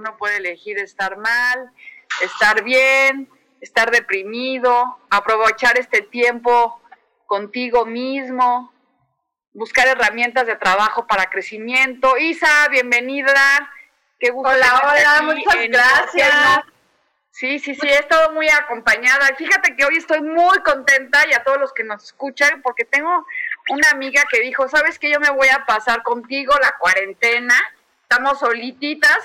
Uno puede elegir estar mal, estar bien, estar deprimido, aprovechar este tiempo contigo mismo, buscar herramientas de trabajo para crecimiento. Isa, bienvenida. Qué gusto. Hola, hola, muchas gracias. Sí, sí, sí, he estado muy acompañada. Fíjate que hoy estoy muy contenta y a todos los que nos escuchan porque tengo una amiga que dijo, sabes que yo me voy a pasar contigo la cuarentena, estamos solititas,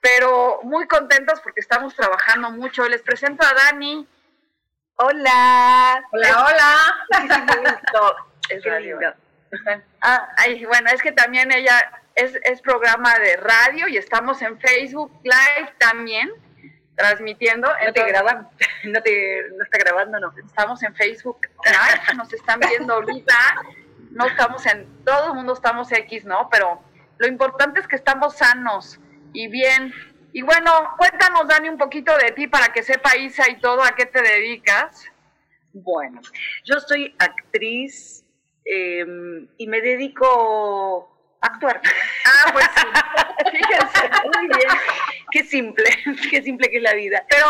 pero muy contentas porque estamos trabajando mucho. Les presento a Dani. Hola. Hola, hola. es radio. Ah, ay, bueno, es que también ella es, es programa de radio y estamos en Facebook Live también transmitiendo. No te graban, no te no está grabando, no. Estamos en Facebook Live, nos están viendo ahorita. No estamos en, todo el mundo estamos X, ¿no? Pero lo importante es que estamos sanos y bien. Y bueno, cuéntanos, Dani, un poquito de ti para que sepa Isa y todo a qué te dedicas. Bueno, yo soy actriz eh, y me dedico a actuar. Ah, pues sí. Fíjense, muy bien. Qué simple, qué simple que es la vida. Pero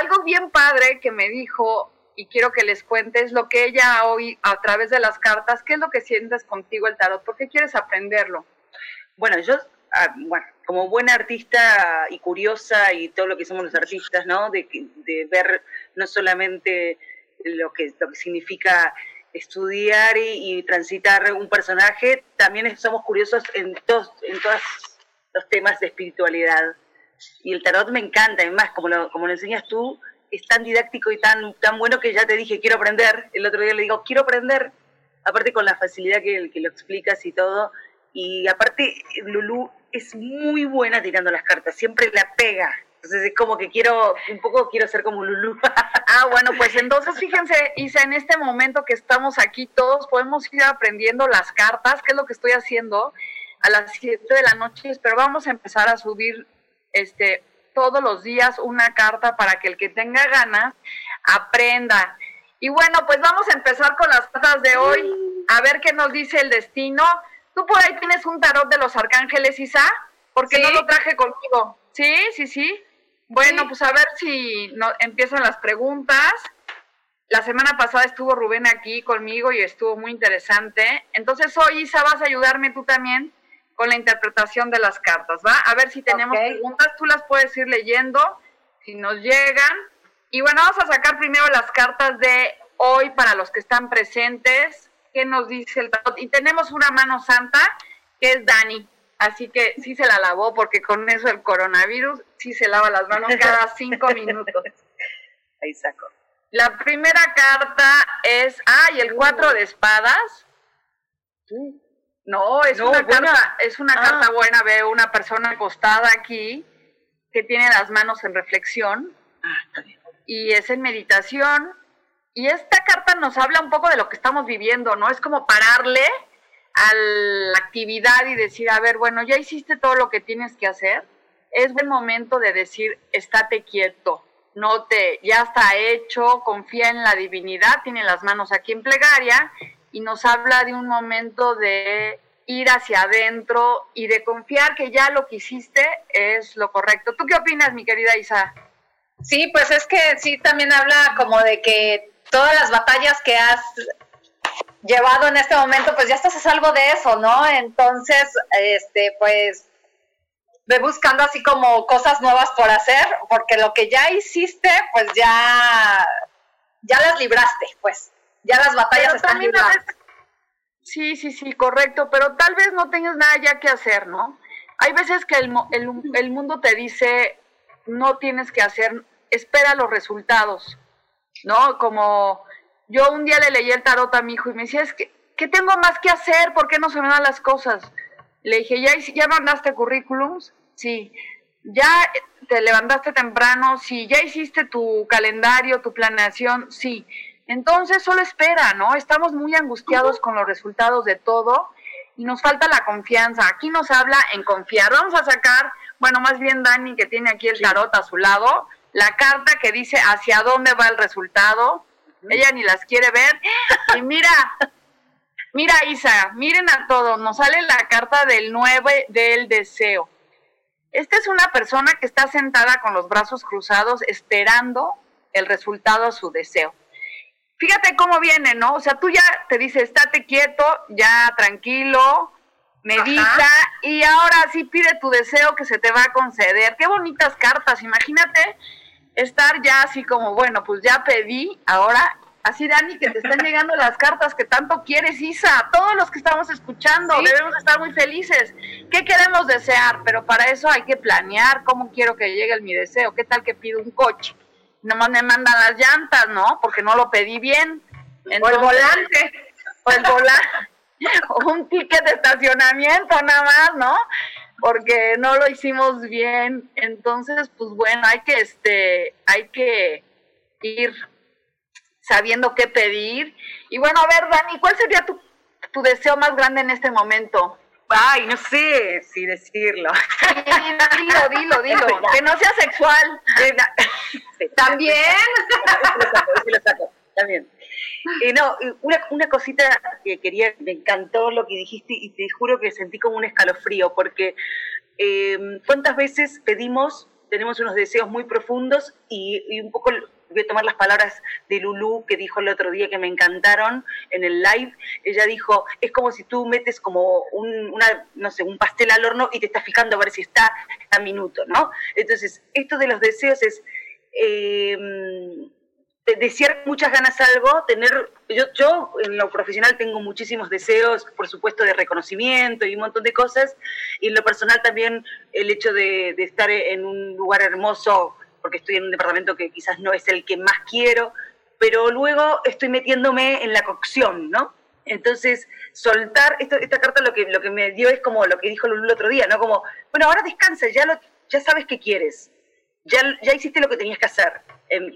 algo bien padre que me dijo y quiero que les cuentes lo que ella hoy a través de las cartas, qué es lo que sientes contigo el tarot, por qué quieres aprenderlo. Bueno, yo, bueno, como buena artista y curiosa y todo lo que somos los artistas, ¿no? De, de ver no solamente lo que, lo que significa estudiar y, y transitar un personaje, también somos curiosos en todos, en todos los temas de espiritualidad. Y el tarot me encanta, además, como lo, como lo enseñas tú, es tan didáctico y tan, tan bueno que ya te dije, quiero aprender. El otro día le digo, quiero aprender. Aparte con la facilidad que, que lo explicas y todo. Y aparte, Lulu es muy buena tirando las cartas, siempre la pega. Entonces es como que quiero, un poco quiero ser como Lulu. Ah, bueno, pues entonces fíjense, Isa, en este momento que estamos aquí todos podemos ir aprendiendo las cartas, que es lo que estoy haciendo a las 7 de la noche, pero vamos a empezar a subir este todos los días una carta para que el que tenga ganas aprenda. Y bueno, pues vamos a empezar con las cartas de hoy, a ver qué nos dice el destino. ¿Tú por ahí tienes un tarot de los arcángeles, Isa? Porque Sí. no lo traje conmigo. Sí, sí, sí. Bueno, Sí. pues a ver si no, empiezan las preguntas. La semana pasada estuvo Rubén aquí conmigo y estuvo muy interesante. Entonces hoy, Isa, vas a ayudarme tú también con la interpretación de las cartas, ¿va? A ver si tenemos preguntas. Tú las puedes ir leyendo, si nos llegan. Y bueno, vamos a sacar primero las cartas de hoy para los que están presentes. ¿Qué nos dice el tarot? Y tenemos una mano santa, que es Dani. Así que sí se la lavó, porque con eso el coronavirus sí se lava las manos cada cinco minutos. Ahí saco. La primera carta es, ah, y el cuatro de espadas. No, es una carta, es una ah. carta buena, veo una persona acostada aquí que tiene las manos en reflexión. Ah, está bien. Y es en meditación. Y esta carta nos habla un poco de lo que estamos viviendo, ¿no? Es como pararle a la actividad y decir, a ver, bueno, ya hiciste todo lo que tienes que hacer. Es buen momento de decir, estate quieto, no te, ya está hecho, confía en la divinidad, tiene las manos aquí en plegaria y nos habla de un momento de ir hacia adentro y de confiar que ya lo que hiciste es lo correcto. ¿Tú qué opinas, mi querida Isa? Sí, pues es que sí, también habla como de que todas las batallas que has llevado en este momento, pues ya estás a salvo de eso, ¿no? Entonces, este, pues ve buscando así como cosas nuevas por hacer, porque lo que ya hiciste, pues ya, ya las libraste, pues ya las batallas están libradas. Sí, sí, sí, correcto, pero tal vez no tengas nada ya que hacer, ¿no? Hay veces que el, el, mundo te dice, no tienes que hacer, espera los resultados, ¿no? Como yo un día le leí el tarot a mi hijo y me decía, es que, ¿qué tengo más que hacer? ¿Por qué no se me dan las cosas? Le dije, ¿ya, ya mandaste currículums? Sí. ¿Ya te levantaste temprano? Sí. ¿Ya hiciste tu calendario, tu planeación? Sí. Entonces solo espera, ¿no? Estamos muy angustiados con los resultados de todo y nos falta la confianza. Aquí nos habla en confiar. Vamos a sacar, bueno, más bien Dani que tiene aquí el tarot a su lado, la carta que dice hacia dónde va el resultado. Ella ni las quiere ver. Y mira, mira Isa, miren a todo, nos sale la carta del 9 del deseo. Esta es una persona que está sentada con los brazos cruzados esperando el resultado a su deseo fíjate cómo viene, ¿no? O sea, tú ya te dices, estate quieto, ya tranquilo, medita y ahora sí pide tu deseo que se te va a conceder. Qué bonitas cartas, imagínate estar ya así como, bueno, pues ya pedí, ahora así Dani, que te están llegando las cartas que tanto quieres, Isa, todos los que estamos escuchando debemos estar muy felices. ¿Qué queremos desear? Pero para eso hay que planear cómo quiero que llegue mi deseo. ¿Qué tal que pido un coche? nomás me mandan las llantas, ¿no? Porque no lo pedí bien. o el volante. O el volante. o un ticket de estacionamiento nada más, ¿no? Porque no lo hicimos bien. Entonces, pues bueno, hay que, este, hay que ir sabiendo qué pedir. Y bueno, a ver, Dani, ¿cuál sería tu, tu deseo más grande en este momento? Ay, no sé si decirlo. dilo, dilo, dilo. Que no sea sexual. También. lo saco, también. No, una, cosita que quería, me encantó lo que dijiste y te juro que sentí como un escalofrío, porque eh, cuántas veces pedimos, tenemos unos deseos muy profundos y, un poco voy a tomar las palabras de Lulu que dijo el otro día que me encantaron en el live. Ella dijo, es como si tú metes como un, una, no sé, un pastel al horno y te estás fijando a ver si está a minuto, ¿no? Entonces, esto de los deseos es... Eh, desear muchas ganas algo, tener, yo, yo en lo profesional tengo muchísimos deseos, por supuesto, de reconocimiento y un montón de cosas, y en lo personal también el hecho de, estar en un lugar hermoso porque estoy en un departamento que quizás no es el que más quiero, pero luego estoy metiéndome en la cocción, ¿no? Entonces, soltar, esta carta lo que, lo que me dio es como lo que dijo Lulu el otro día, ¿no? Como, bueno, ahora descansa, ya, lo, ya sabes qué quieres, ya, ya hiciste lo que tenías que hacer,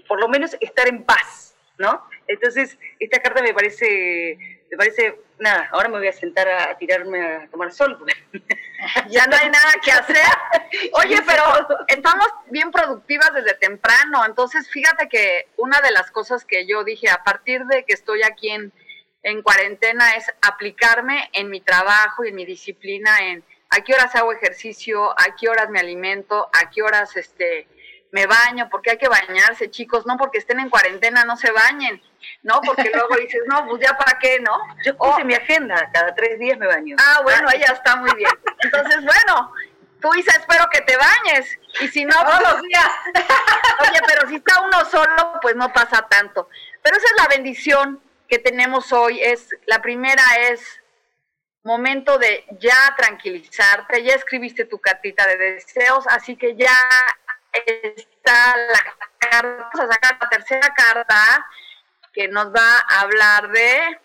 por lo menos estar en paz, ¿no? Entonces, esta carta me parece, me parece, nada, ahora me voy a sentar a tirarme a tomar sol. ya no hay nada que hacer. Oye, pero estamos bien productivas desde temprano, entonces fíjate que una de las cosas que yo dije a partir de que estoy aquí en, en cuarentena es aplicarme en mi trabajo y en mi disciplina en a qué horas hago ejercicio, a qué horas me alimento, a qué horas este me baño, porque hay que bañarse, chicos, no porque estén en cuarentena, no se bañen, ¿no? Porque luego dices, no, pues ya para qué, ¿no? Yo puse mi agenda, cada tres días me baño. Ah, bueno, ella está muy bien. Entonces, bueno, tú Isa, espero que te bañes, y si no, todos los días. Oye, pero si está uno solo, pues no pasa tanto. Pero esa es la bendición que tenemos hoy, es, la primera es momento de ya tranquilizarte, ya escribiste tu cartita de deseos, así que ya está la carta, vamos a sacar la tercera carta que nos va a hablar de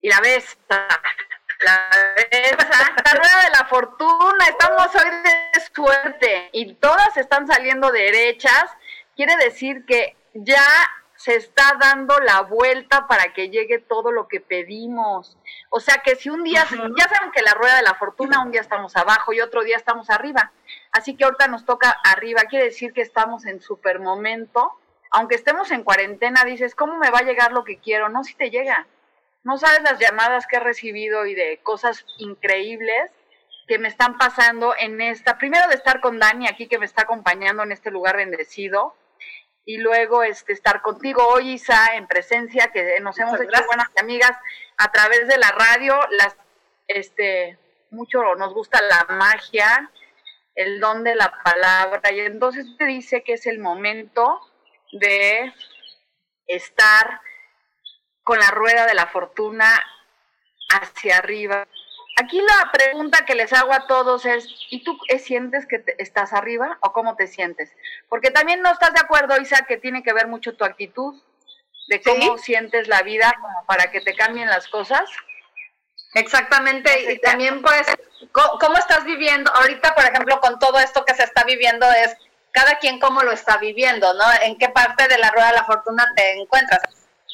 y la besta. la, la rueda de la fortuna, estamos hoy de suerte y todas están saliendo derechas, quiere decir que ya se está dando la vuelta para que llegue todo lo que pedimos. O sea que si un día, ya saben que la rueda de la fortuna, un día estamos abajo y otro día estamos arriba. Así que ahorita nos toca arriba, quiere decir que estamos en super momento. Aunque estemos en cuarentena, dices, ¿cómo me va a llegar lo que quiero? No, si te llega. No sabes las llamadas que he recibido y de cosas increíbles que me están pasando en esta, primero de estar con Dani aquí que me está acompañando en este lugar bendecido, y luego este, estar contigo hoy, Isa, en presencia, que nos hemos hecho buenas amigas a través de la radio. Las, este, mucho nos gusta la magia, el don de la palabra, y entonces te dice que es el momento de estar con la rueda de la fortuna hacia arriba, Aquí la pregunta que les hago a todos es, ¿y tú sientes que estás arriba o cómo te sientes? Porque también no estás de acuerdo, Isa, que tiene que ver mucho tu actitud, de cómo sientes la vida como para que te cambien las cosas. Exactamente, y también pues, ¿cómo, estás viviendo? Ahorita, por ejemplo, con todo esto que se está viviendo es cada quien cómo lo está viviendo, ¿no? ¿En qué parte de la rueda de la fortuna te encuentras?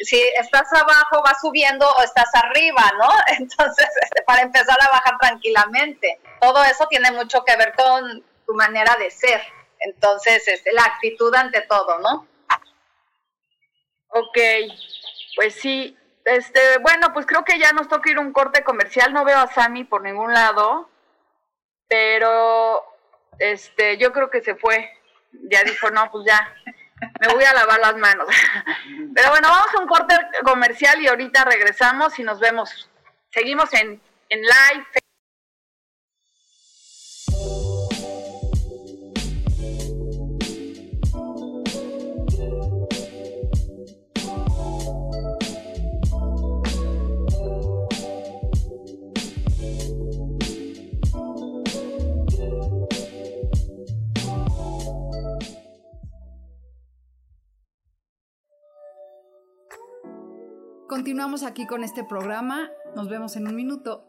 si estás abajo, vas subiendo o estás arriba, ¿no? Entonces, este, para empezar a bajar tranquilamente. Todo eso tiene mucho que ver con tu manera de ser. Entonces, este, la actitud ante todo, ¿no? Ok, pues sí. Este, bueno, pues creo que ya nos toca ir un corte comercial. No veo a Sammy por ningún lado, pero este, yo creo que se fue. Ya dijo, no, pues ya, me voy a lavar las manos. Pero bueno, vamos a un corte comercial y ahorita regresamos y nos vemos. Seguimos en, en live. Continuamos aquí con este programa. Nos vemos en un minuto.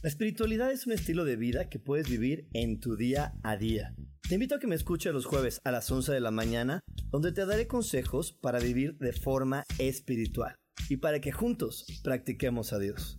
La espiritualidad es un estilo de vida que puedes vivir en tu día a día. Te invito a que me escuches los jueves a las 11 de la mañana, donde te daré consejos para vivir de forma espiritual y para que juntos practiquemos a Dios.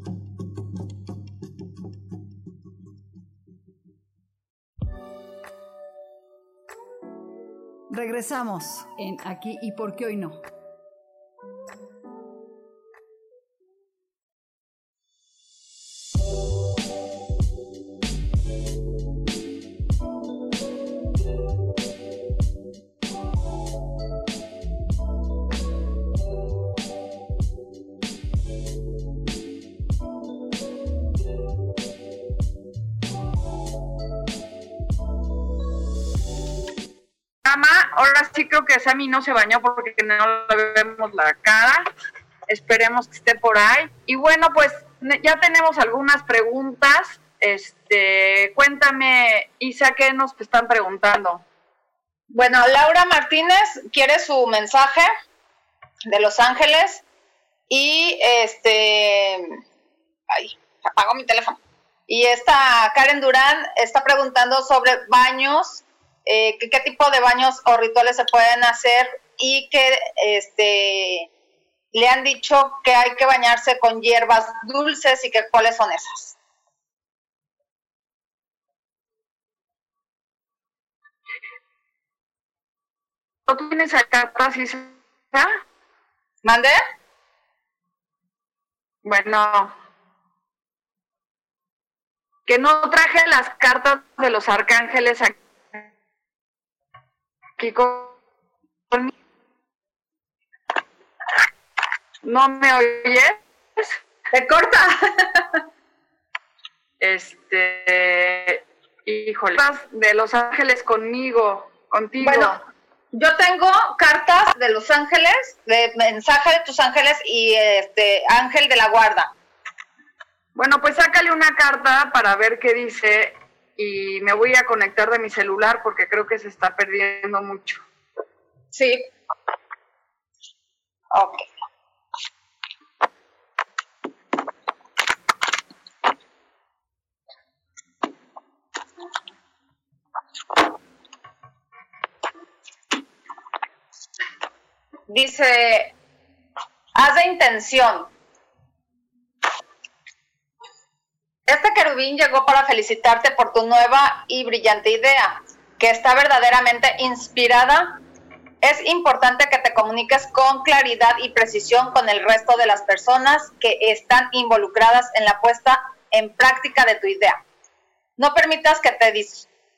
Regresamos en aquí y por qué hoy no. Que Sammy no se bañó porque no le vemos la cara. Esperemos que esté por ahí. Y bueno, pues ya tenemos algunas preguntas. Este, cuéntame, Isa, ¿qué nos están preguntando? Bueno, Laura Martínez quiere su mensaje de Los Ángeles y este, ay, apago mi teléfono. Y esta Karen Durán está preguntando sobre baños, eh, qué tipo de baños o rituales se pueden hacer y que este, le han dicho que hay que bañarse con hierbas dulces y que cuáles son esas. ¿No tienes acá ¿Mande? Bueno, que no traje las cartas de los arcángeles aquí ¿No me oyes? ¿Te corta? este, híjole, de Los Ángeles conmigo, contigo. Bueno, yo tengo cartas de Los Ángeles, de mensaje de tus ángeles y este ángel de la guarda. Bueno, pues sácale una carta para ver qué dice y me voy a conectar de mi celular porque creo que se está perdiendo mucho. Sí. Ok. Dice, haz de intención, Este querubín llegó para felicitarte por tu nueva y brillante idea, que está verdaderamente inspirada. Es importante que te comuniques con claridad y precisión con el resto de las personas que están involucradas en la puesta en práctica de tu idea. No permitas que te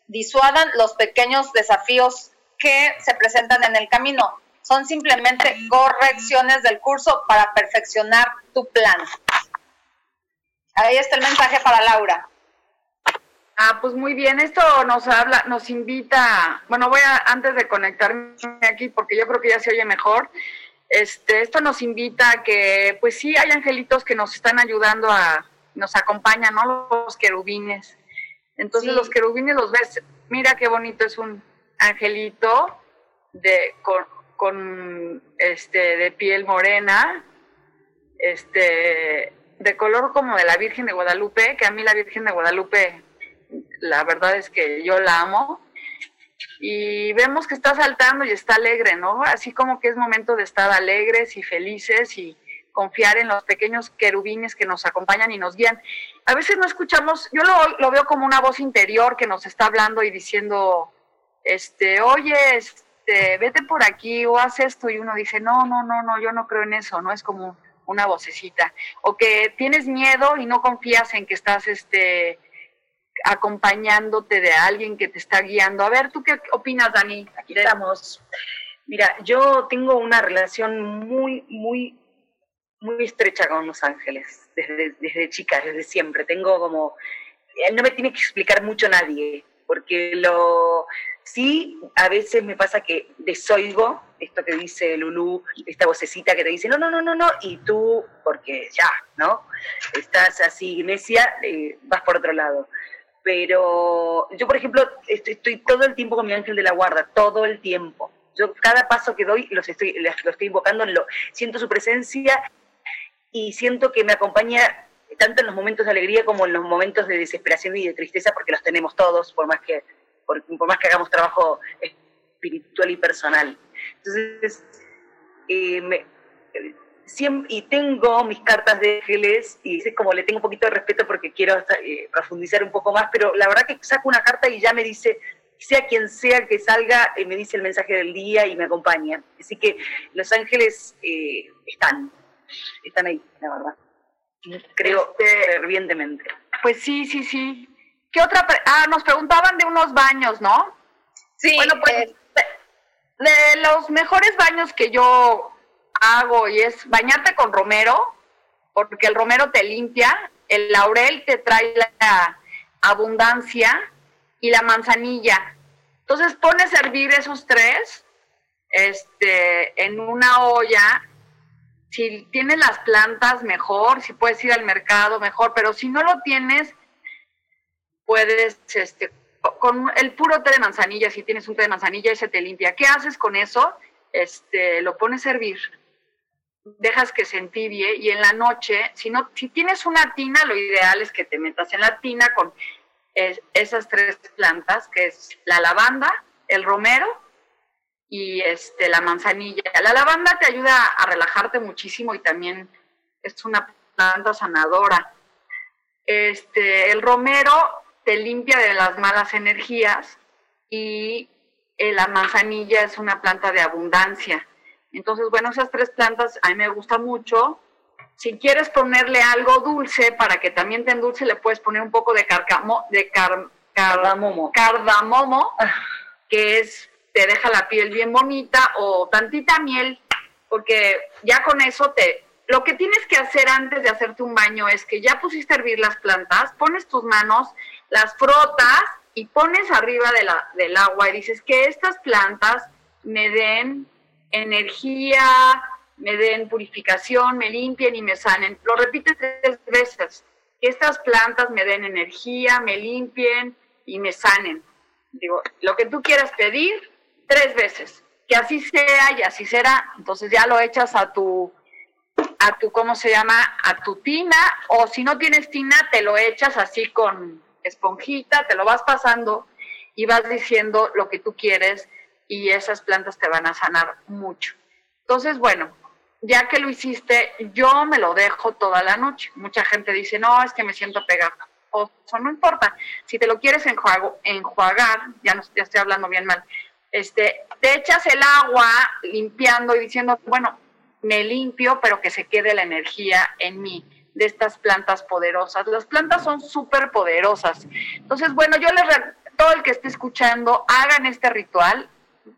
disuadan los pequeños desafíos que se presentan en el camino. Son simplemente correcciones del curso para perfeccionar tu plan. Ahí está el mensaje para Laura. Ah, pues muy bien, esto nos habla, nos invita, bueno, voy a, antes de conectarme aquí, porque yo creo que ya se oye mejor, este, esto nos invita a que, pues sí, hay angelitos que nos están ayudando a, nos acompañan, ¿no? Los querubines. Entonces los querubines los ves, mira qué bonito es un angelito de, con, con este, de piel morena, este, de color como de la Virgen de Guadalupe, que a mí la Virgen de Guadalupe, la verdad es que yo la amo. Y vemos que está saltando y está alegre, ¿no? Así como que es momento de estar alegres y felices y confiar en los pequeños querubines que nos acompañan y nos guían. A veces no escuchamos, yo lo, lo veo como una voz interior que nos está hablando y diciendo, este, oye, este, vete por aquí o haz esto y uno dice, no, no, no, no, yo no creo en eso, no es como una vocecita, o que tienes miedo y no confías en que estás este, acompañándote de alguien que te está guiando. A ver, ¿tú qué opinas, Dani? Aquí estamos. Mira, yo tengo una relación muy, muy, muy estrecha con Los Ángeles, desde, desde chica, desde siempre. Tengo como, no me tiene que explicar mucho nadie, porque lo, Sí, a veces me pasa que desoigo esto que dice Lulú, esta vocecita que te dice, no, no, no, no, no, y tú, porque ya, ¿no? Estás así, necia, eh, vas por otro lado. Pero yo, por ejemplo, estoy, todo el tiempo con mi ángel de la guarda, todo el tiempo. Yo cada paso que doy los estoy, lo estoy invocando, lo, siento su presencia y siento que me acompaña tanto en los momentos de alegría como en los momentos de desesperación y de tristeza, porque los tenemos todos, por más que por, más que hagamos trabajo espiritual y personal. Entonces, eh, y tengo mis cartas de ángeles y es como le tengo un poquito de respeto porque quiero eh, profundizar un poco más, pero la verdad que saco una carta y ya me dice, sea quien sea que salga, eh, me dice el mensaje del día y me acompaña. Así que los ángeles están, están ahí, la verdad. Creo este, fervientemente. Pues sí, sí, sí. ¿Qué otra? ah, nos preguntaban de unos baños, ¿no? Sí. Bueno, pues eh, de, los mejores baños que yo hago y es bañarte con romero, porque el romero te limpia, el laurel te trae la abundancia y la manzanilla. Entonces pones a hervir esos tres este, en una olla. Si tienes las plantas, mejor. Si puedes ir al mercado, mejor. Pero si no lo tienes, puedes, este, con el puro té de manzanilla, si tienes un té de manzanilla, ese te limpia. ¿Qué haces con eso? Este, lo pones a hervir dejas que se entibie y en la noche, si no, si tienes una tina, lo ideal es que te metas en la tina con esas tres plantas, que es la lavanda, el romero y este, la manzanilla. La lavanda te ayuda a relajarte muchísimo y también es una planta sanadora. Este, el romero te limpia de las malas energías y eh, la manzanilla es una planta de abundancia. Entonces, bueno, esas tres plantas a mí me gustan mucho. Si quieres ponerle algo dulce para que también te endulce, le puedes poner un poco de, carcamo, de cardamomo. cardamomo, que es, te deja la piel bien bonita, o tantita miel, porque ya con eso te... Lo que tienes que hacer antes de hacerte un baño es que ya pusiste a hervir las plantas, pones tus manos, las frotas y pones arriba de la, del agua y dices que estas plantas me den energía, me den purificación, me limpien y me sanen. Lo repites tres veces. Que estas plantas me den energía, me limpien y me sanen. Digo, lo que tú quieras pedir, tres veces. Que así sea y así será. Entonces ya lo echas a tu, a tu, ¿cómo se llama? A tu tina. O si no tienes tina, te lo echas así con esponjita, te lo vas pasando y vas diciendo lo que tú quieres y esas plantas te van a sanar mucho. Entonces, bueno, ya que lo hiciste, yo me lo dejo toda la noche. Mucha gente dice, no, es que me siento pegada. O eso no importa. Si te lo quieres enjuago, enjuagar, ya, no, ya estoy hablando bien mal, este, te echas el agua limpiando y diciendo, bueno, me limpio, pero que se quede la energía en mí de estas plantas poderosas. Las plantas son súper poderosas. Entonces, bueno, yo les, todo el que esté escuchando, hagan este ritual,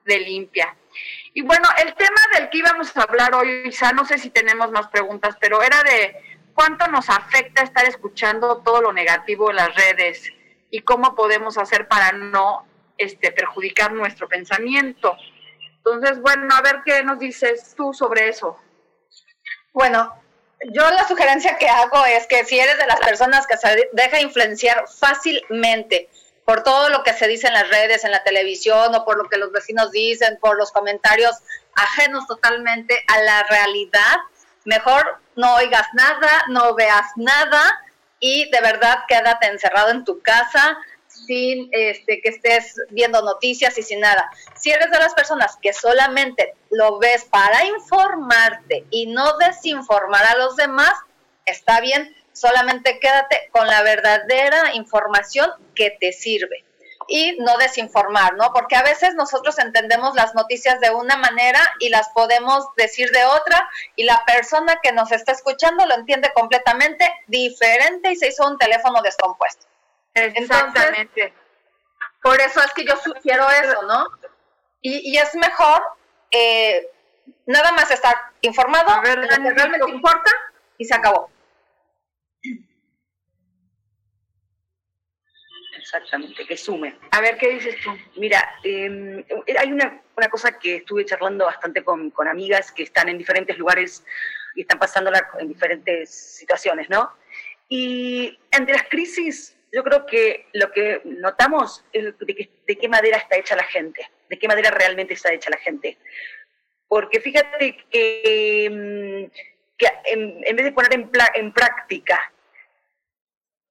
de limpia. Y bueno, el tema del que íbamos a hablar hoy, Isa, no sé si tenemos más preguntas, pero era de cuánto nos afecta estar escuchando todo lo negativo en las redes y cómo podemos hacer para no este, perjudicar nuestro pensamiento. Entonces, bueno, a ver qué nos dices tú sobre eso. Bueno, yo la sugerencia que hago es que si eres de las personas que se deja influenciar fácilmente por todo lo que se dice en las redes, en la televisión o por lo que los vecinos dicen, por los comentarios ajenos totalmente a la realidad, mejor no oigas nada, no veas nada y de verdad quédate encerrado en tu casa sin este, que estés viendo noticias y sin nada. Si eres de las personas que solamente lo ves para informarte y no desinformar a los demás, está bien, solamente quédate con la verdadera información que te sirve y no desinformar, ¿no? Porque a veces nosotros entendemos las noticias de una manera y las podemos decir de otra y la persona que nos está escuchando lo entiende completamente diferente y se hizo un teléfono descompuesto. Exactamente. por eso es que yo sugiero eso, ¿no? Y, es mejor eh, nada más estar informado de lo que realmente importa y se acabó. Exactamente, que sume. A ver, ¿qué dices tú? Mira, em, hay una, una, cosa que estuve charlando bastante con, con, amigas que están en diferentes lugares y están pasándola en diferentes situaciones, ¿no? Y ante las crisis, yo creo que lo que notamos es de, qué madera está hecha la gente, de qué madera realmente está hecha la gente. Porque fíjate que, que en, vez de poner en, en práctica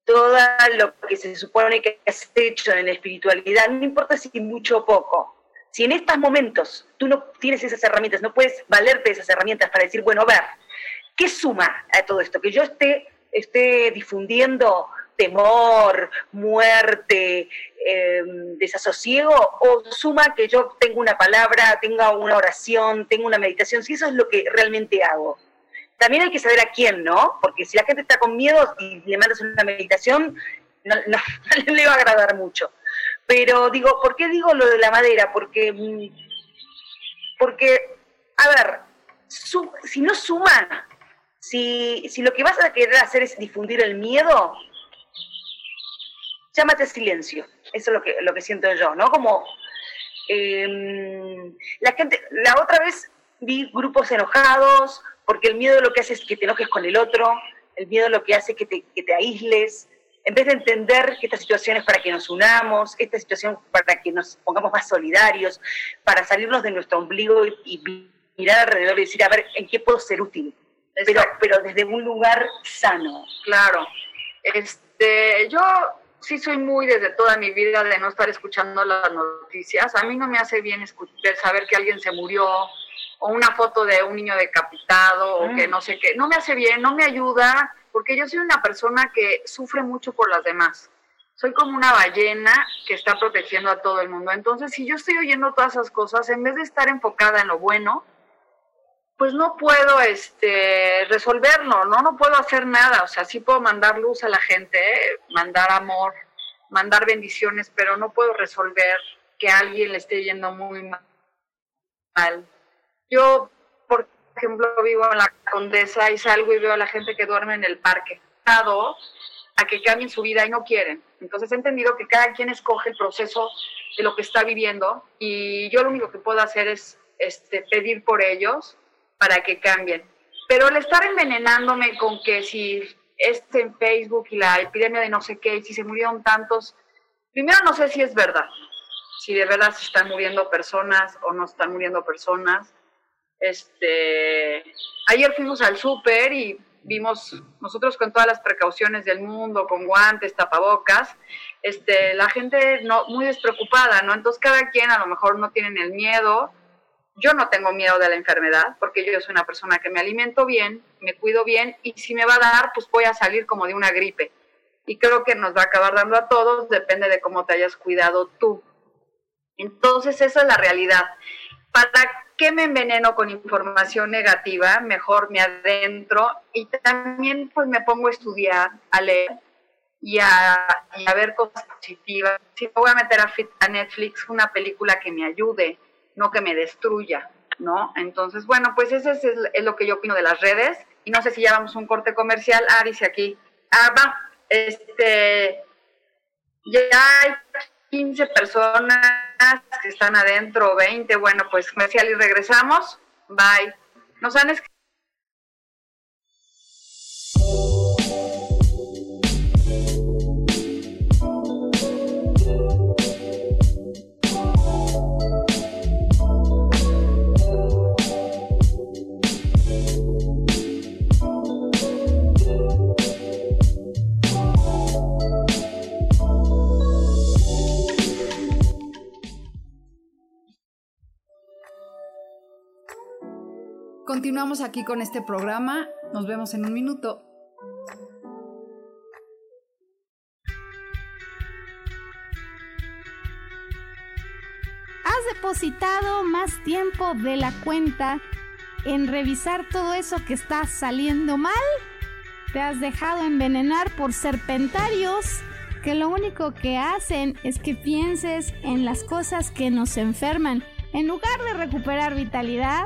todo lo que se supone que has hecho en la espiritualidad, no importa si mucho o poco, si en estos momentos tú no tienes esas herramientas, no puedes valerte de esas herramientas para decir, bueno, a ver, ¿qué suma a todo esto? Que yo esté, esté difundiendo temor, muerte, em, desasosiego, o suma que yo tenga una palabra, tenga una oración, tenga una meditación, si eso es lo que realmente hago también hay que saber a quién, ¿no? Porque si la gente está con miedo y le mandas una meditación, no, le va a agradar mucho. Pero digo, ¿por qué digo lo de la madera? Porque, mm, porque a ver, si no suma, si, si lo que vas a querer hacer es difundir el miedo, llámate silencio. Eso es lo que, lo que siento yo, ¿no? Como Em, la gente, la otra vez vi grupos enojados, porque el miedo lo que hace es que te enojes con el otro, el miedo lo que hace es que te, que te aísles, en vez de entender que esta situación es para que nos unamos, esta situación para que nos pongamos más solidarios, para salirnos de nuestro ombligo y, mirar alrededor y decir, a ver, ¿en qué puedo ser útil? Pero, pero desde un lugar sano. Claro. Este, yo sí soy muy desde toda mi vida de no estar escuchando las noticias. A mí no me hace bien escuchar, saber que alguien se murió o una foto de un niño decapitado o que mm. no sé qué. No me hace bien, no me ayuda, porque yo soy una persona que sufre mucho por las demás. Soy como una ballena que está protegiendo a todo el mundo. Entonces, si yo estoy oyendo todas esas cosas, en vez de estar enfocada en lo bueno, pues no puedo este, resolverlo, ¿no? No puedo hacer nada. O sea, sí puedo mandar luz a la gente, mandar amor, mandar bendiciones, pero no puedo resolver que alguien le esté yendo muy mal. Yo, por ejemplo, vivo en la Condesa y salgo y veo a la gente que duerme en el parque, a que cambien su vida y no quieren. Entonces he entendido que cada quien escoge el proceso de lo que está viviendo y yo lo único que puedo hacer es este, pedir por ellos para que cambien. Pero el estar envenenándome con que si este en Facebook y la epidemia de no sé qué, si se murieron tantos, primero no sé si es verdad, si de verdad se están muriendo personas o no están muriendo personas. Este, ayer fuimos al súper y vimos nosotros con todas las precauciones del mundo, con guantes, tapabocas, este, la gente no, muy despreocupada, ¿no? Entonces cada quien a lo mejor no tienen el miedo, yo no tengo miedo de la enfermedad porque yo soy una persona que me alimento bien, me cuido bien y si me va a dar, pues voy a salir como de una gripe. Y creo que nos va a acabar dando a todos, depende de cómo te hayas cuidado tú. Entonces, esa es la realidad. ¿Para qué me enveneno con información negativa? Mejor me adentro y también pues me pongo a estudiar, a leer y a, ver cosas positivas. Si me voy a meter a, a Netflix, una película que me ayude, no que me destruya, ¿no? Entonces, bueno, pues ese es, lo que yo opino de las redes. Y no sé si ya vamos a un corte comercial. Ah, dice aquí. Ah, va. Este. Ya hay 15 personas que están adentro, 20. Bueno, pues comercial y regresamos. Bye. Nos han escrito Continuamos aquí con este programa. Nos vemos en un minuto. ¿Has depositado más tiempo de la cuenta en revisar todo eso que está saliendo mal? ¿Te has dejado envenenar por serpentarios que lo único que hacen es que pienses en las cosas que nos enferman en lugar de recuperar vitalidad?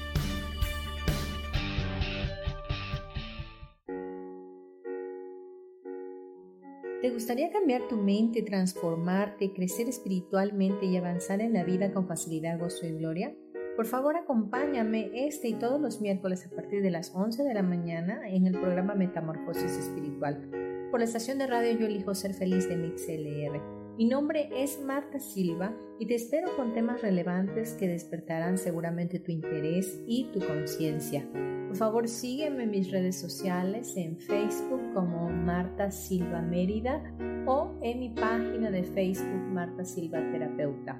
¿Te gustaría cambiar tu mente, transformarte, crecer espiritualmente y avanzar en la vida con facilidad, gozo y gloria? Por favor, acompáñame este y todos los miércoles a partir de las 11 de la mañana en el programa Metamorfosis Espiritual por la estación de radio Yo Elijo Ser Feliz de MixLR. Mi nombre es Marta Silva y te espero con temas relevantes que despertarán seguramente tu interés y tu conciencia. Por favor, sígueme en mis redes sociales en Facebook como Marta Silva Mérida o en mi página de Facebook Marta Silva Terapeuta.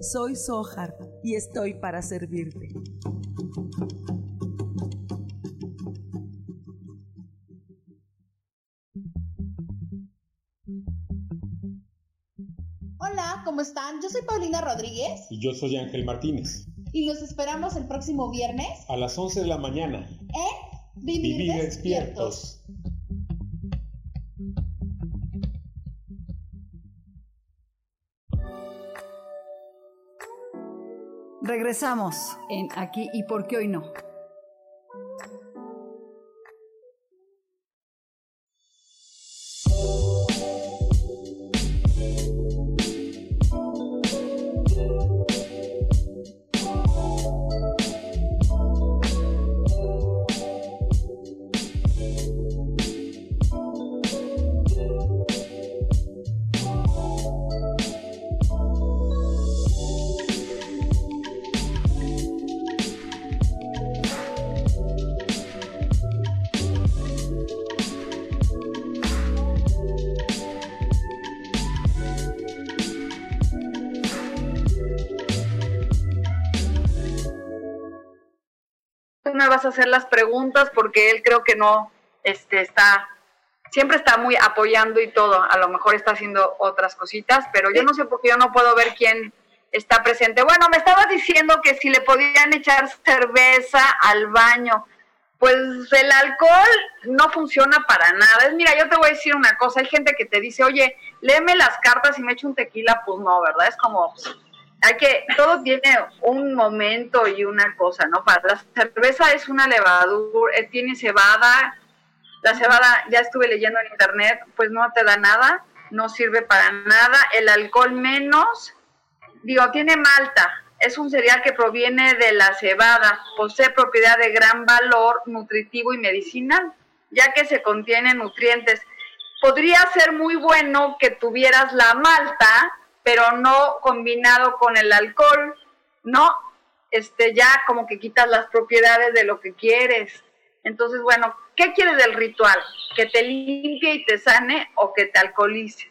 Soy Sohar y estoy para servirte. Hola, ¿cómo están? Yo soy Paulina Rodríguez. Y yo soy Ángel Martínez. Y los esperamos el próximo viernes. A las 11 de la mañana. En Vivir, despiertos. Regresamos en Aquí y por qué hoy no. Hacer las preguntas porque él creo que no este, está, siempre está muy apoyando y todo. A lo mejor está haciendo otras cositas, pero yo no sé por qué yo no puedo ver quién está presente. Bueno, me estaba diciendo que si le podían echar cerveza al baño. Pues el alcohol no funciona para nada. Mira, yo te voy a decir una cosa. Hay gente que te dice, oye, léeme las cartas y me echo un tequila. Pues no, ¿verdad? Es como, hay que, todo tiene un momento y una cosa, ¿no? Para la cerveza es una levadura, eh, tiene cebada, la cebada, ya estuve leyendo en internet, pues no te da nada, no sirve para nada, el alcohol menos, digo, tiene malta, es un cereal que proviene de la cebada, posee propiedad de gran valor nutritivo y medicinal, ya que se contiene nutrientes. Podría ser muy bueno que tuvieras la malta, pero no combinado con el alcohol, ¿no? Este, ya como que quitas las propiedades de lo que quieres. Entonces, bueno, ¿qué quieres del ritual? ¿Que te limpie y te sane o que te alcoholice?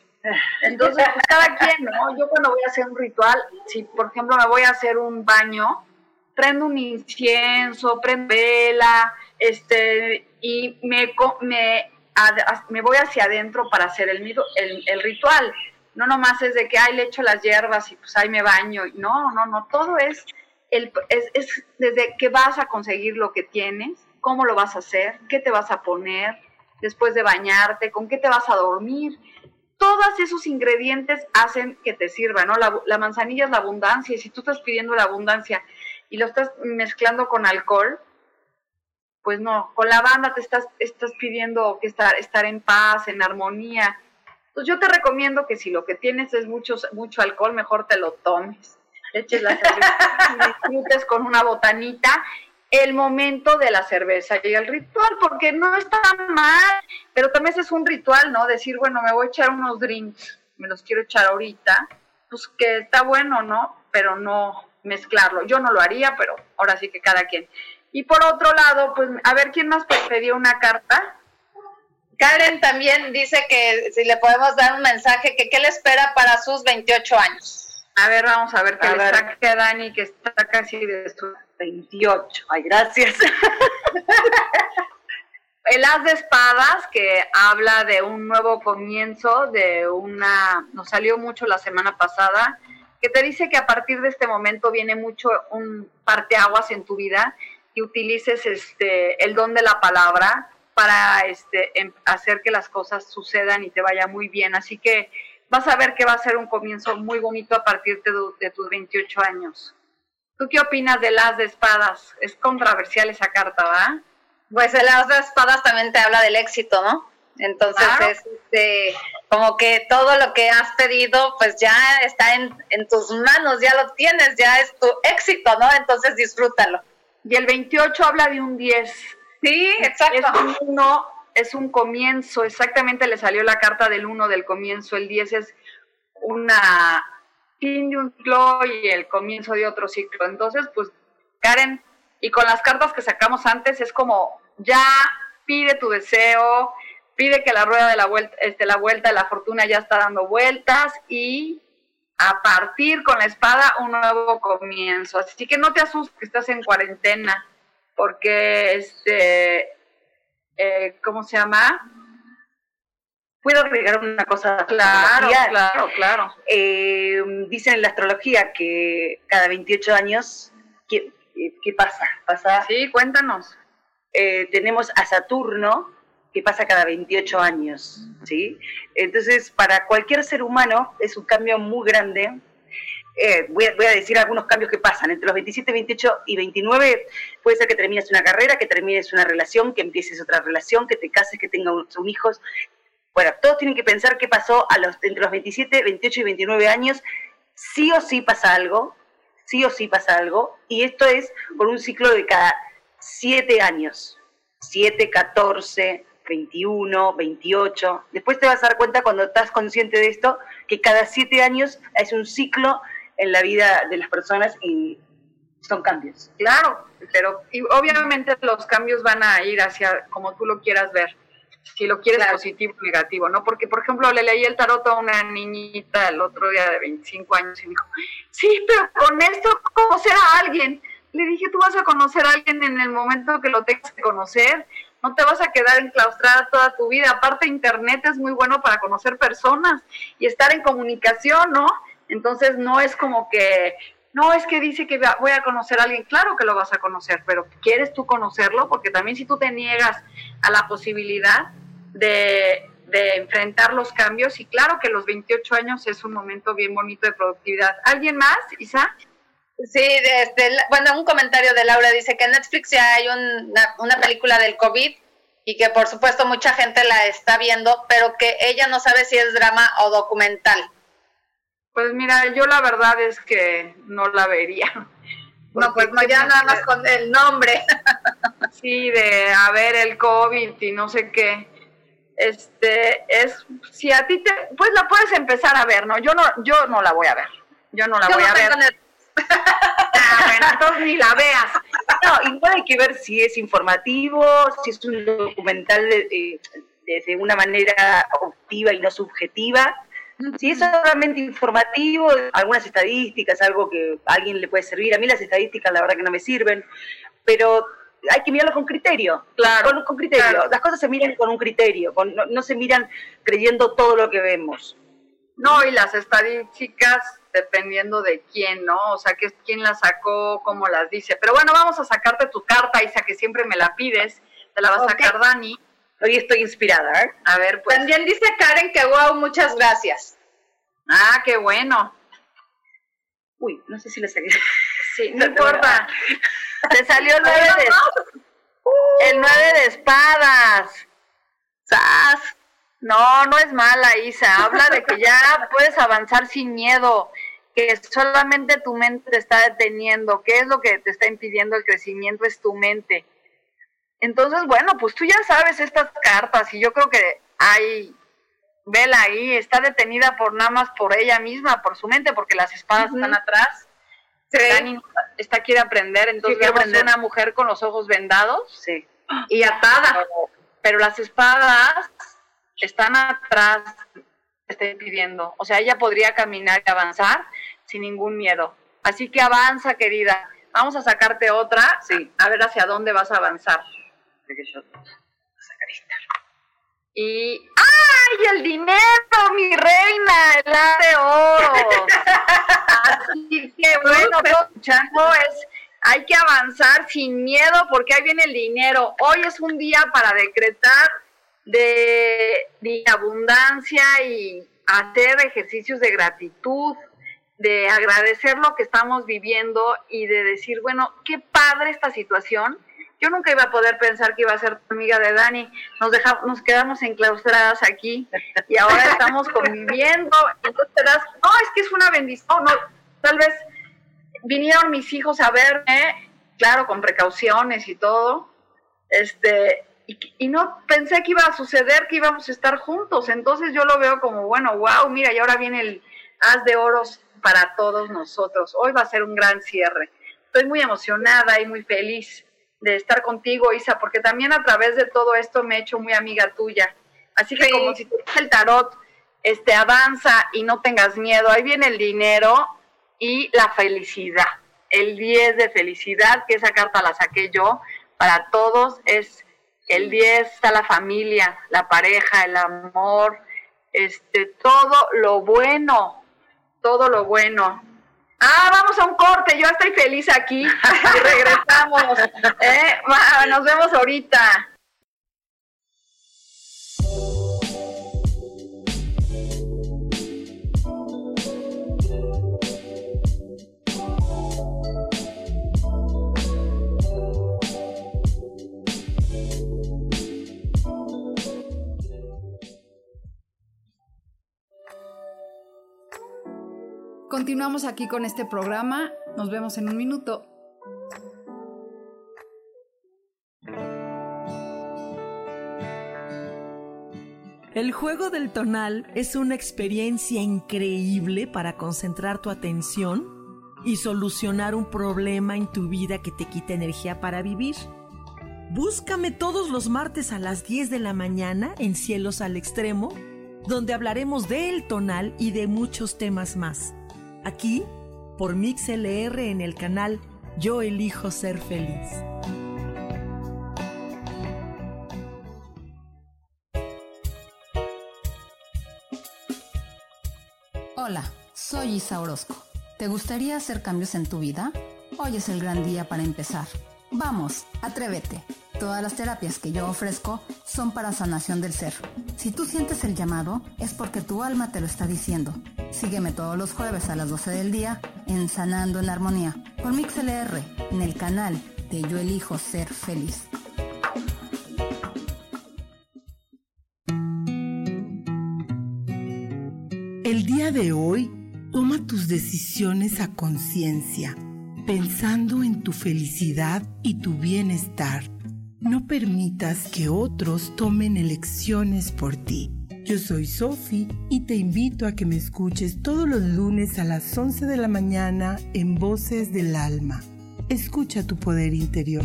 Entonces, pues, cada quien, ¿no? Yo cuando voy a hacer un ritual, si por ejemplo me voy a hacer un baño, prendo un incienso, prendo vela, este, y me, me, me voy hacia adentro para hacer el, el, el ritual no nomás es de que, ay, le echo las hierbas y pues ahí me baño. No, no, no, todo es, el, es, es desde que vas a conseguir lo que tienes, cómo lo vas a hacer, qué te vas a poner después de bañarte, con qué te vas a dormir. Todos esos ingredientes hacen que te sirva, ¿no? La, la manzanilla es la abundancia y si tú estás pidiendo la abundancia y lo estás mezclando con alcohol, pues no, con la banda te estás, estás pidiendo que estar, estar en paz, en armonía, pues yo te recomiendo que si lo que tienes es mucho, mucho alcohol, mejor te lo tomes. Eches la cerveza disfrutes con una botanita el momento de la cerveza y el ritual, porque no está mal, pero también es un ritual, ¿no? Decir, bueno, me voy a echar unos drinks, me los quiero echar ahorita, pues que está bueno, ¿no? Pero no mezclarlo. Yo no lo haría, pero ahora sí que cada quien. Y por otro lado, pues a ver quién más pidió una carta. Karen también dice que si le podemos dar un mensaje, que qué le espera para sus 28 años. A ver, vamos a ver qué le está a Dani, que está casi de sus 28. Ay, gracias. El as de espadas, que habla de un nuevo comienzo, de una, nos salió mucho la semana pasada, que te dice que a partir de este momento viene mucho un parteaguas en tu vida y utilices este el don de la palabra para este, em, hacer que las cosas sucedan y te vaya muy bien. Así que vas a ver que va a ser un comienzo muy bonito a partir de, tus 28 años. ¿Tú qué opinas del as de espadas? Es controversial esa carta, ¿va? Pues el as de espadas también te habla del éxito, ¿no? Entonces es este, como que todo lo que has pedido, pues ya está en, en, tus manos, ya lo tienes, ya es tu éxito, ¿no? Entonces disfrútalo. Y el 28 habla de un 10 Sí, exacto. Es un es un comienzo, exactamente le salió la carta del uno del comienzo, el 10 es una fin de un ciclo y el comienzo de otro ciclo. Entonces, pues, Karen, y con las cartas que sacamos antes es como ya pide tu deseo, pide que la rueda de la vuelta, este, la vuelta de la fortuna ya está dando vueltas y a partir con la espada un nuevo comienzo. Así que no te asustes que estás en cuarentena, porque este, eh, ¿cómo se llama? ¿Puedo agregar una cosa? Claro, claro, claro. Eh, dicen en la astrología que cada 28 años, ¿qué, qué pasa? pasa? Sí, cuéntanos. Eh, tenemos a Saturno, que pasa cada 28 años, ¿sí? Entonces, para cualquier ser humano es un cambio muy grande. Eh, voy, a, voy, a, decir algunos cambios que pasan. Entre los 27, 28 y 29 puede ser que termines una carrera, que termines una relación, que empieces otra relación, que te cases, que tengas un, hijos. Bueno, todos tienen que pensar qué pasó a los, entre los 27, 28 y 29 años. Sí o sí pasa algo, sí o sí pasa algo. Y esto es por un ciclo de cada 7 años. 7, 14, 21, 28. Después te vas a dar cuenta cuando estás consciente de esto que cada siete años es un ciclo en la vida de las personas y son cambios. Claro, pero y obviamente los cambios van a ir hacia como tú lo quieras ver. Si lo quieres claro. positivo o negativo, ¿no? Porque, por ejemplo, le leí el tarot a una niñita el otro día de 25 años y me dijo, sí, pero con esto conocer a alguien. Le dije, tú vas a conocer a alguien en el momento que lo tengas que conocer no te vas a quedar enclaustrada toda tu vida. Aparte, Internet es muy bueno para conocer personas y estar en comunicación, ¿no? Entonces, no es como que, no, es que dice que voy a conocer a alguien. Claro que lo vas a conocer, pero ¿quieres tú conocerlo? Porque también si tú te niegas a la posibilidad de, enfrentar los cambios, y claro que los 28 años es un momento bien bonito de productividad. ¿Alguien más, Isa? Sí, este, bueno, un comentario de Laura dice que en Netflix ya hay una, una, película del COVID y que por supuesto mucha gente la está viendo, pero que ella no sabe si es drama o documental. Pues mira, yo la verdad es que no la vería. No, pues no, ya nada más con el nombre. Sí, de a ver el COVID y no sé qué. Este, es, si a ti te, pues la puedes empezar a ver, ¿no? Yo no, yo no la voy a ver. Yo no la yo voy no a ver. Ah, bueno, entonces ni la veas. No, igual hay que ver si es informativo, si es un documental de, de, de una manera objetiva y no subjetiva. Si es solamente informativo, algunas estadísticas, algo que a alguien le puede servir. A mí las estadísticas la verdad que no me sirven, pero hay que mirarlo con criterio. Claro. Con, con criterio. claro. Las cosas se miran con un criterio, con, no, no se miran creyendo todo lo que vemos. No, y las estadísticas dependiendo de quién, ¿no? O sea, que quién las sacó, cómo las dice. Pero bueno, vamos a sacarte tu carta, Isa, que siempre me la pides. Te la va a sacar Dani. Hoy estoy inspirada, ¿eh? A ver, pues. También dice Karen que wow, muchas gracias. Ah, qué bueno. Uy, no sé si la saqué. Sí, no importa. Te salió el nueve de, el nueve de espadas. ¡Sas! No, no es mala, Isa. Habla de que ya puedes avanzar sin miedo, que solamente tu mente te está deteniendo. ¿Qué es lo que te está impidiendo el crecimiento? Es tu mente. Entonces, bueno, pues tú ya sabes estas cartas y yo creo que hay, vela ahí, está detenida por nada más por ella misma, por su mente, porque las espadas están atrás. Dani está quiere aprender, entonces quiero vemos aprender. una mujer con los ojos vendados Sí. y atada. Pero, pero las espadas están atrás, está impidiendo. O sea, ella podría caminar y avanzar sin ningún miedo. Así que avanza, querida. Vamos a sacarte otra, Sí. a ver hacia dónde vas a avanzar. Que yo. Y ¡ay, el dinero, mi reina! El de oro. Así que bueno, escuchando es hay que avanzar sin miedo porque ahí viene el dinero. Hoy es un día para decretar de, de abundancia y hacer ejercicios de gratitud, de agradecer lo que estamos viviendo y de decir, bueno, qué padre esta situación. Yo nunca iba a poder pensar que iba a ser amiga de Dani. Nos dejamos, nos quedamos enclaustradas aquí y ahora estamos conviviendo. Entonces te das, no, es que es una bendición. No, tal vez vinieron mis hijos a verme, claro, con precauciones y todo. Este, y, y no pensé que iba a suceder, que íbamos a estar juntos. Entonces yo lo veo como, bueno, wow, mira, y ahora viene el, haz de oros para todos nosotros. Hoy va a ser un gran cierre. Estoy muy emocionada y muy feliz de estar contigo, Isa, porque también a través de todo esto me he hecho muy amiga tuya. Así que como si el tarot, este, avanza y no tengas miedo, ahí viene el dinero y la felicidad. El 10 de felicidad, que esa carta la saqué yo, para todos es el 10 está la familia, la pareja, el amor, este, todo lo bueno, todo lo bueno. Ah, vamos a un corte, yo estoy feliz aquí regresamos. ¿eh? Nos vemos ahorita. Continuamos aquí con este programa. Nos vemos en un minuto. El juego del tonal es una experiencia increíble para concentrar tu atención y solucionar un problema en tu vida que te quita energía para vivir. Búscame todos los martes a las 10 de la mañana en Cielos al Extremo, donde hablaremos del tonal y de muchos temas más. Aquí, por MixLR en el canal Yo elijo ser feliz. Hola, soy Isa Orozco. ¿Te gustaría hacer cambios en tu vida? Hoy es el gran día para empezar. Vamos, atrévete. Todas las terapias que yo ofrezco son para sanación del ser. Si tú sientes el llamado, es porque tu alma te lo está diciendo. Sígueme todos los jueves a las 12 del día en Sanando en Armonía por MixLR en el canal de Yo Elijo Ser Feliz. El día de hoy, toma tus decisiones a conciencia, pensando en tu felicidad y tu bienestar. No permitas que otros tomen elecciones por ti. Yo soy Sofi y te invito a que me escuches todos los lunes a las 11 de la mañana en Voces del Alma. Escucha tu poder interior.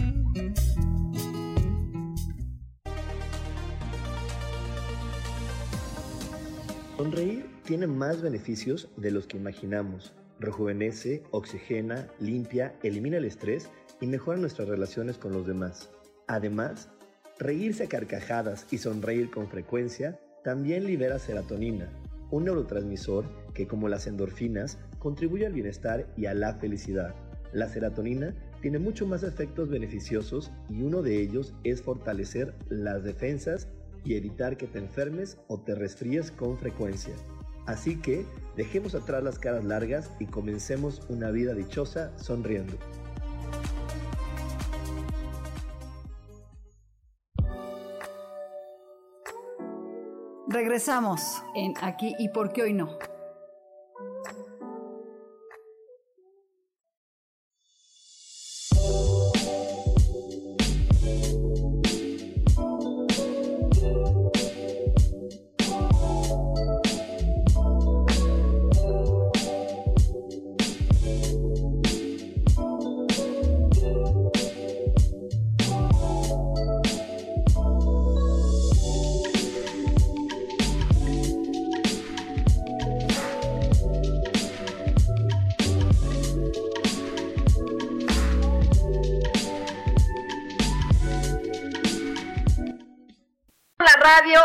Sonreír tiene más beneficios de los que imaginamos. Rejuvenece, oxigena, limpia, elimina el estrés y mejora nuestras relaciones con los demás. Además, reírse a carcajadas y sonreír con frecuencia también libera serotonina, un neurotransmisor que como las endorfinas contribuye al bienestar y a la felicidad. La serotonina tiene mucho más efectos beneficiosos y uno de ellos es fortalecer las defensas y evitar que te enfermes o te resfríes con frecuencia. Así que dejemos atrás las caras largas y comencemos una vida dichosa sonriendo. Regresamos en Aquí y por qué hoy no.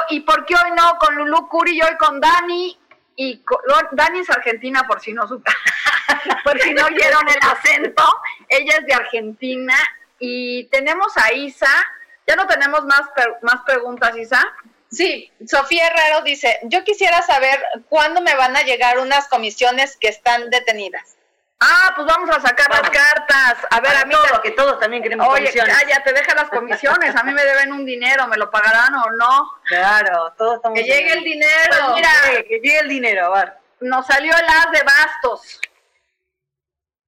Y por qué hoy no con Lulu Curi y hoy con Dani y Dani es argentina por si no por si no oyeron el acento, ella es de Argentina y tenemos a Isa, ya no tenemos más más preguntas Isa. Sí, Sofía Herrero dice, yo quisiera saber cuándo me van a llegar unas comisiones que están detenidas. Ah, pues vamos a sacar las cartas. A ver, a mí todo, que todos también queremos Oye, comisiones. ya te deja las comisiones. A mí me deben un dinero, ¿me lo pagarán o no? Claro, todos estamos. Que llegue el dinero. Pues mira, que llegue el dinero, a ver. Nos salió el as de bastos.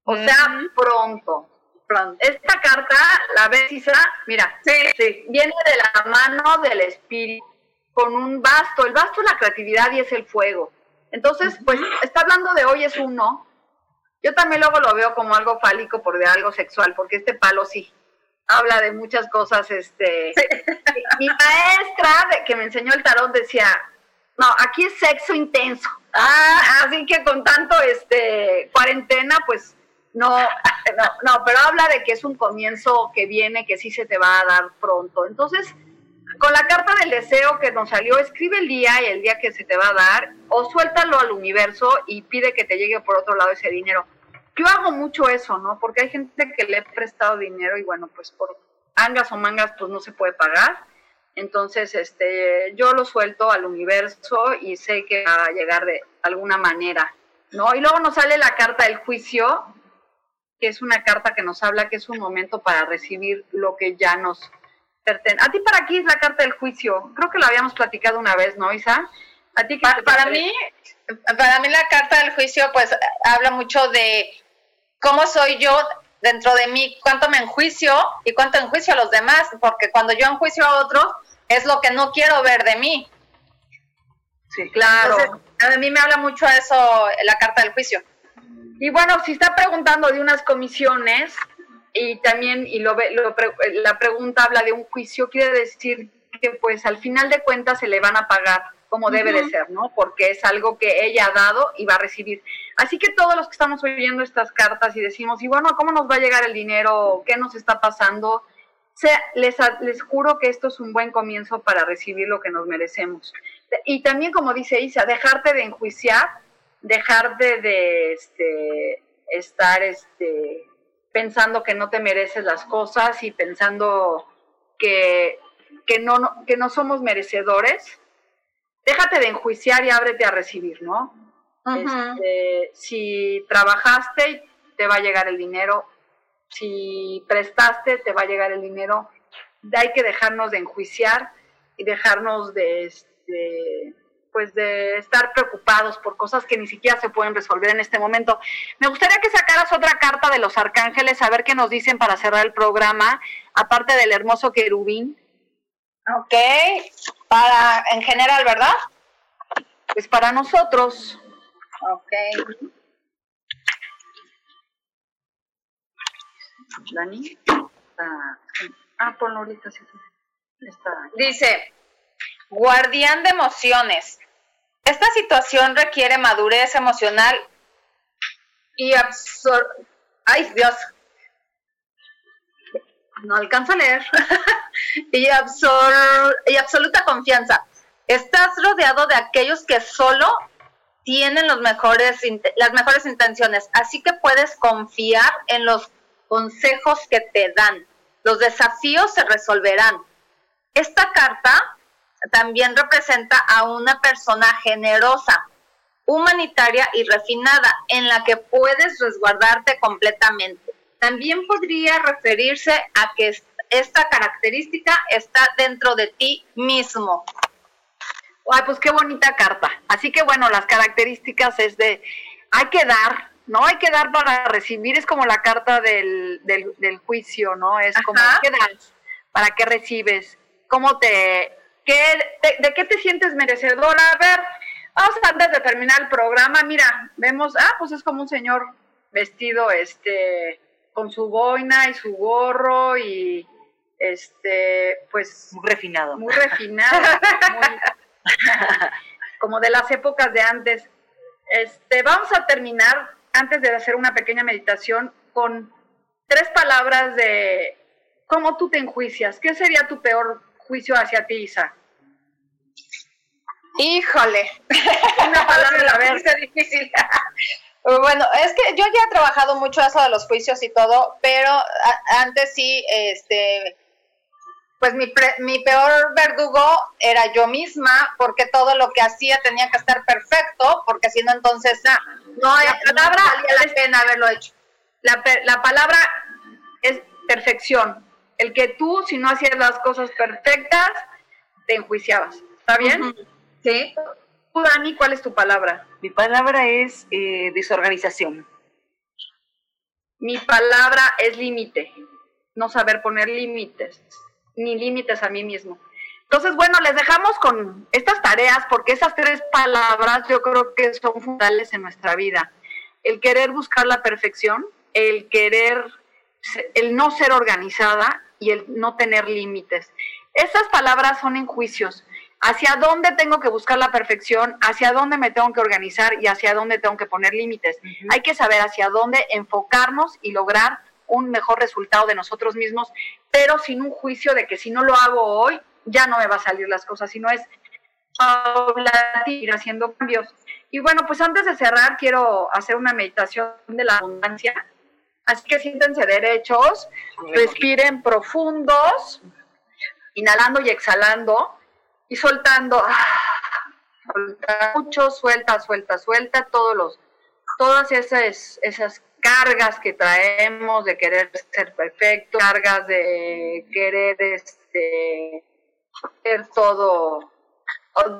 O sea, pronto. Pronto. Esta carta, la ves, Isa, mira, sí, sí. viene de la mano del espíritu con un basto. El basto es la creatividad y es el fuego. Entonces, pues está hablando de hoy es un no. Yo también luego lo veo como algo fálico por de algo sexual, porque este palo sí habla de muchas cosas. Este, mi maestra de, que me enseñó el tarot decía, no, aquí es sexo intenso. Ah, así que con tanto este cuarentena, pues no, no, no, pero habla de que es un comienzo que viene, que sí se te va a dar pronto. Entonces, con la carta del deseo que nos salió, escribe el día y el día que se te va a dar, o suéltalo al universo y pide que te llegue por otro lado ese dinero. Yo hago mucho eso, ¿no? Porque hay gente que le he prestado dinero y bueno, pues por angas o mangas, pues no se puede pagar. Entonces, este, yo lo suelto al universo y sé que va a llegar de alguna manera, ¿no? Y luego nos sale la carta del juicio, que es una carta que nos habla que es un momento para recibir lo que ya nos. A ti para aquí es la carta del juicio. Creo que lo habíamos platicado una vez, ¿no, Isa? A ti para, para mí, para mí la carta del juicio, pues habla mucho de cómo soy yo dentro de mí, cuánto me enjuicio y cuánto enjuicio a los demás, porque cuando yo enjuicio a otros es lo que no quiero ver de mí. Sí, claro. Entonces, a mí me habla mucho eso la carta del juicio. Y bueno, si está preguntando de unas comisiones y también y lo, lo la pregunta habla de un juicio, quiere decir que pues al final de cuentas se le van a pagar como debe de ser, ¿no? Porque es algo que ella ha dado y va a recibir. Así que todos los que estamos oyendo estas cartas y decimos, y bueno, ¿cómo nos va a llegar el dinero? ¿Qué nos está pasando? les, les juro que esto es un buen comienzo para recibir lo que nos merecemos. Y también, como dice Isa, dejarte de enjuiciar, dejarte de este, estar este, pensando que no te mereces las cosas y pensando que, que, no, que no somos merecedores déjate de enjuiciar y ábrete a recibir, ¿no? este, si trabajaste, te va a llegar el dinero. Si prestaste, te va a llegar el dinero. Hay que dejarnos de enjuiciar y dejarnos de, este, pues de estar preocupados por cosas que ni siquiera se pueden resolver en este momento. Me gustaría que sacaras otra carta de los arcángeles, a ver qué nos dicen para cerrar el programa, aparte del hermoso querubín. Ok, para en general, ¿verdad? Pues para nosotros. Ok. Dani. Ah, ah ponlo ahorita. Sí. Está. Dice, guardián de emociones. Esta situación requiere madurez emocional y absor... Ay, Dios, no alcanzo a leer, y, absol y absoluta confianza. Estás rodeado de aquellos que solo tienen los mejores, las mejores intenciones, así que puedes confiar en los consejos que te dan. Los desafíos se resolverán. Esta carta también representa a una persona generosa, humanitaria y refinada, en la que puedes resguardarte completamente. También podría referirse a que esta característica está dentro de ti mismo. Ay, pues qué bonita carta. Así que bueno, las características es de, hay que dar, ¿no? Hay que dar para recibir, es como la carta del, del, juicio, ¿no? Es como, ¿qué das? ¿Para qué recibes? ¿Cómo te, qué, de, qué te sientes merecedora? A ver, vamos antes de terminar el programa, mira, vemos, ah, pues es como un señor vestido, este, con su boina y su gorro y este, pues... Muy refinado. Muy refinado, como de las épocas de antes. Este, vamos a terminar, antes de hacer una pequeña meditación, con tres palabras de cómo tú te enjuicias. ¿Qué sería tu peor juicio hacia ti, Isa? Híjole. Una palabra, a ver. difícil. Bueno, es que yo ya he trabajado mucho eso de los juicios y todo, pero antes sí, este, pues mi, mi peor verdugo era yo misma, porque todo lo que hacía tenía que estar perfecto, porque si no, entonces no, la palabra valía la pena haberlo hecho. La, la palabra es perfección. El que tú, si no hacías las cosas perfectas, te enjuiciabas. ¿Está bien? Sí. Tú, Dani, ¿cuál es tu palabra? Mi palabra es eh, desorganización. Mi palabra es límite. No saber poner límites, ni límites a mí mismo. Entonces, bueno, les dejamos con estas tareas porque esas tres palabras yo creo que son fundamentales en nuestra vida. El querer buscar la perfección, el querer, el no ser organizada y el no tener límites. Esas palabras son en juicios. Hacia dónde tengo que buscar la perfección, hacia dónde me tengo que organizar y hacia dónde tengo que poner límites. Hay que saber hacia dónde enfocarnos y lograr un mejor resultado de nosotros mismos, pero sin un juicio de que si no lo hago hoy, ya no me va a salir las cosas, sino es ir haciendo cambios. Y bueno, pues antes de cerrar, quiero hacer una meditación de la abundancia. Así que siéntense derechos, respiren profundos, inhalando y exhalando y soltando. Solta mucho, suelta, suelta, suelta todos los, todas esas, esas cargas que traemos de querer ser perfecto, cargas de querer este, ser todo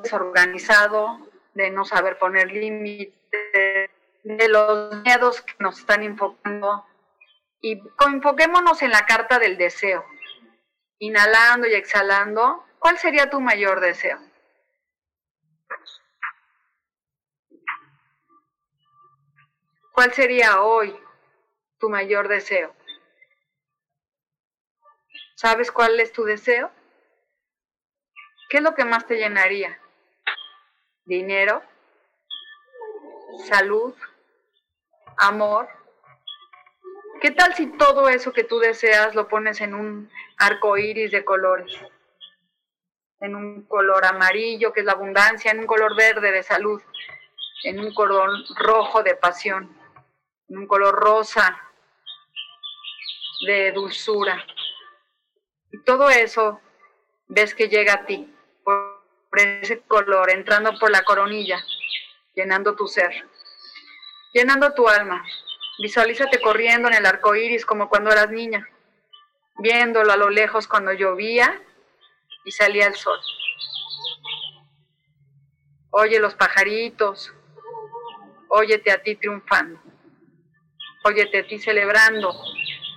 desorganizado, de no saber poner límites, de los miedos que nos están enfocando. Y enfoquémonos en la carta del deseo. Inhalando y exhalando, ¿cuál sería tu mayor deseo? ¿Cuál sería hoy tu mayor deseo? ¿Sabes cuál es tu deseo? ¿Qué es lo que más te llenaría? ¿Dinero? ¿Salud? ¿Amor? ¿Qué tal si todo eso que tú deseas lo pones en un arco iris de colores? En un color amarillo, que es la abundancia, en un color verde de salud, en un color rojo de pasión, en un color rosa de dulzura. Y todo eso ves que llega a ti por ese color, entrando por la coronilla, llenando tu ser, llenando tu alma. Visualízate corriendo en el arco iris como cuando eras niña, viéndolo a lo lejos cuando llovía y salía el sol. Oye los pajaritos, óyete a ti triunfando, óyete a ti celebrando.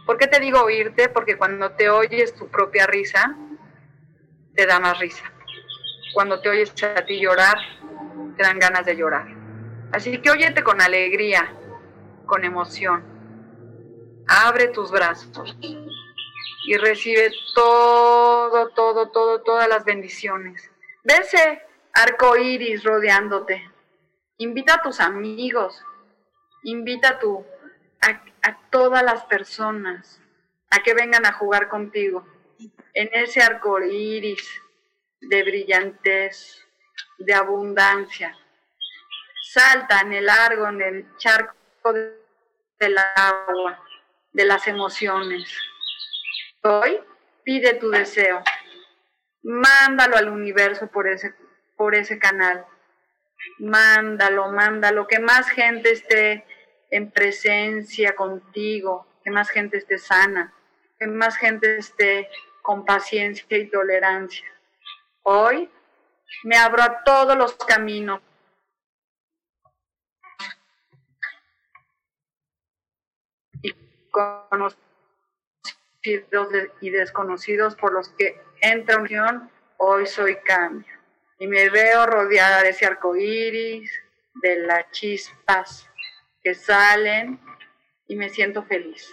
¿Por qué te digo oírte? Porque cuando te oyes tu propia risa, te da más risa cuando te oyes a ti llorar, te dan ganas de llorar. Así que óyete con alegría, con emoción. Abre tus brazos y recibe todo, todo, todo, todas las bendiciones. Ve ese arco iris rodeándote. Invita a tus amigos, invita a, tu, a, todas las personas a que vengan a jugar contigo en ese arco iris de brillantez, de abundancia. Salta en el largo, en el charco del agua, de las emociones. Hoy pide tu deseo. Mándalo al universo por ese, por ese canal. Mándalo, mándalo, que más gente esté en presencia contigo, que más gente esté sana, que más gente esté con paciencia y tolerancia. Hoy me abro a todos los caminos. Y conocidos y desconocidos por los que entra unión, hoy soy cambio. Y me veo rodeada de ese arco iris, de las chispas que salen y me siento feliz.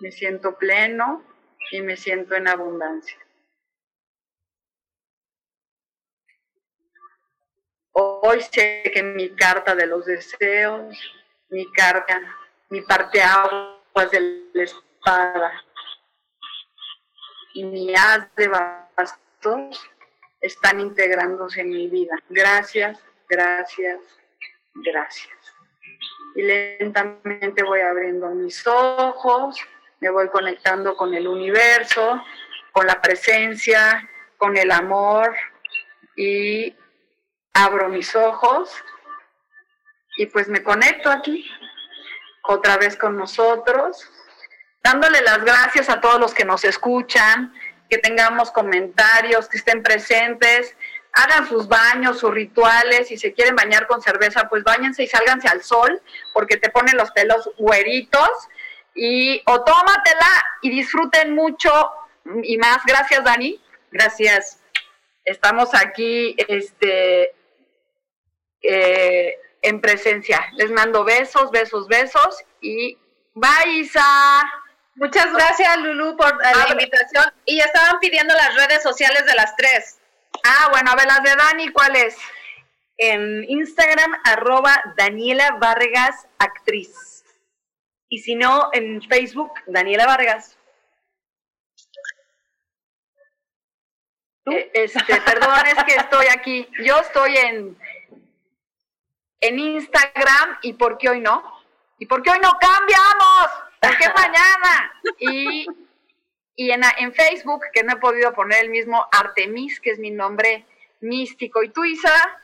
Me siento pleno y me siento en abundancia. Hoy sé que mi carta de los deseos, mi carta, mi parte aguas de la espada y mi haz de bastos están integrándose en mi vida. Gracias, gracias, gracias. Y lentamente voy abriendo mis ojos, me voy conectando con el universo, con la presencia, con el amor y abro mis ojos y pues me conecto aquí otra vez con nosotros, dándole las gracias a todos los que nos escuchan, que tengamos comentarios, que estén presentes, hagan sus baños, sus rituales, si se quieren bañar con cerveza, pues bañense y sálganse al sol, porque te ponen los pelos güeritos, y o tómatela y disfruten mucho y más. Gracias, Dani Gracias. Estamos aquí este, eh, en presencia. Les mando besos, besos, besos y bye, Isa. Muchas gracias, Lulu, por eh, la invitación. Y estaban pidiendo las redes sociales de las tres. Ah, bueno, a ver, las de Dani, ¿cuáles? En Instagram, arroba Daniela Vargas Actriz. Y si no, en Facebook, Daniela Vargas. Eh, este, perdón, es que estoy aquí. Yo estoy en, en Instagram y ¿por qué hoy no? ¿Y por qué hoy no cambiamos? ¿Por qué mañana? Y, y en, en Facebook, que no he podido poner el mismo Artemis, que es mi nombre místico. ¿Y tú, Isa?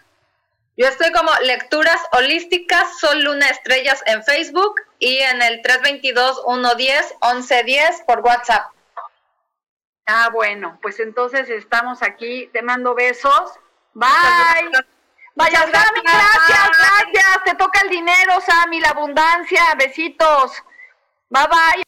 Yo estoy como Lecturas Holísticas, Sol Luna Estrellas en Facebook y en el 322-110-1110 por WhatsApp. Ah, bueno, pues entonces estamos aquí. Te mando besos. Bye. Vaya, Sammy, gracias, gracias. Te toca el dinero, Sammy, la abundancia. Besitos. Bye bye.